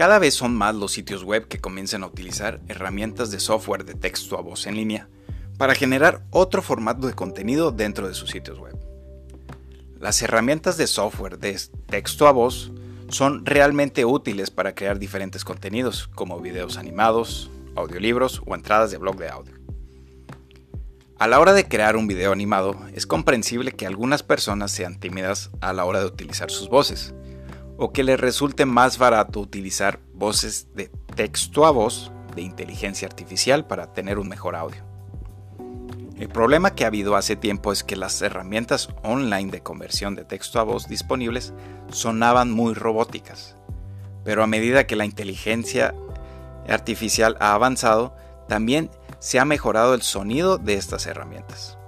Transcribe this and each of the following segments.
Cada vez son más los sitios web que comienzan a utilizar herramientas de software de texto a voz en línea para generar otro formato de contenido dentro de sus sitios web. Las herramientas de software de texto a voz son realmente útiles para crear diferentes contenidos como videos animados, audiolibros o entradas de blog de audio. A la hora de crear un video animado, es comprensible que algunas personas sean tímidas a la hora de utilizar sus voces, o que les resulte más barato utilizar voces de texto a voz de inteligencia artificial para tener un mejor audio. El problema que ha habido hace tiempo es que las herramientas online de conversión de texto a voz disponibles sonaban muy robóticas, pero a medida que la inteligencia artificial ha avanzado, también se ha mejorado el sonido de estas herramientas.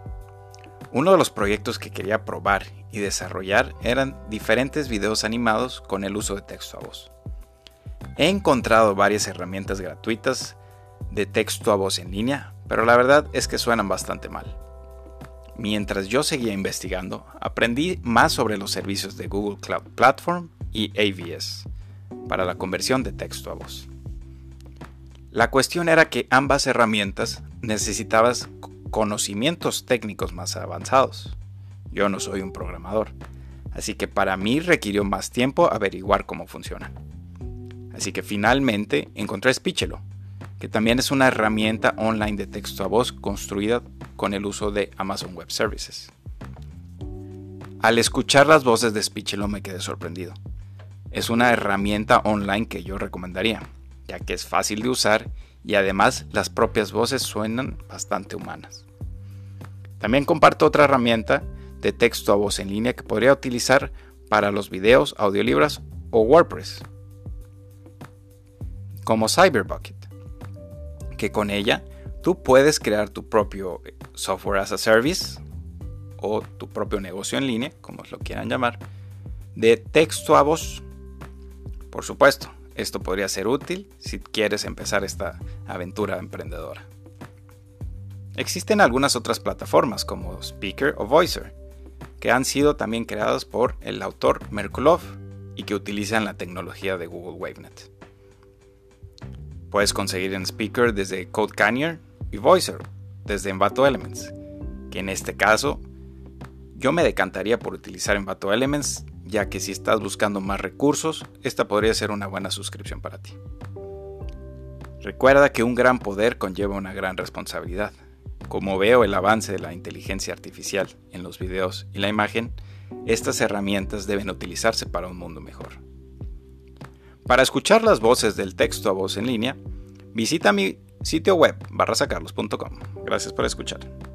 Uno de los proyectos que quería probar y desarrollar eran diferentes videos animados con el uso de texto a voz. He encontrado varias herramientas gratuitas de texto a voz en línea pero la verdad es que suenan bastante mal. Mientras yo seguía investigando, aprendí más sobre los servicios de Google Cloud Platform y AVS para la conversión de texto a voz. La cuestión era que ambas herramientas necesitaban conocimientos técnicos más avanzados. Yo no soy un programador, así que para mí requirió más tiempo averiguar cómo funcionan. Así que finalmente encontré Speechelo, que también es una herramienta online de texto a voz construida con el uso de Amazon Web Services. Al escuchar las voces de Speechelo me quedé sorprendido. Es una herramienta online que yo recomendaría, ya que es fácil de usar y además las propias voces suenan bastante humanas. También comparto otra herramienta de texto a voz en línea que podría utilizar para los videos, audiolibros o WordPress, como Cyberbucket que con ella tú puedes crear tu propio software as a service o tu propio negocio en línea, como lo quieran llamar, de texto a voz. Por supuesto, esto podría ser útil si quieres empezar esta aventura emprendedora. Existen algunas otras plataformas como Speaker o Voicer, que han sido también creadas por el autor Merkulov y que utilizan la tecnología de Google WaveNet. Puedes conseguir en Speaker desde Code Canyon y Voicer desde Envato Elements, que en este caso yo me decantaría por utilizar Envato Elements, ya que si estás buscando más recursos, esta podría ser una buena suscripción para ti. Recuerda que un gran poder conlleva una gran responsabilidad. Como veo el avance de la inteligencia artificial en los videos y la imagen, estas herramientas deben utilizarse para un mundo mejor. Para escuchar las voces del texto a voz en línea, visita mi sitio web barrasacarlos.com. Gracias por escuchar.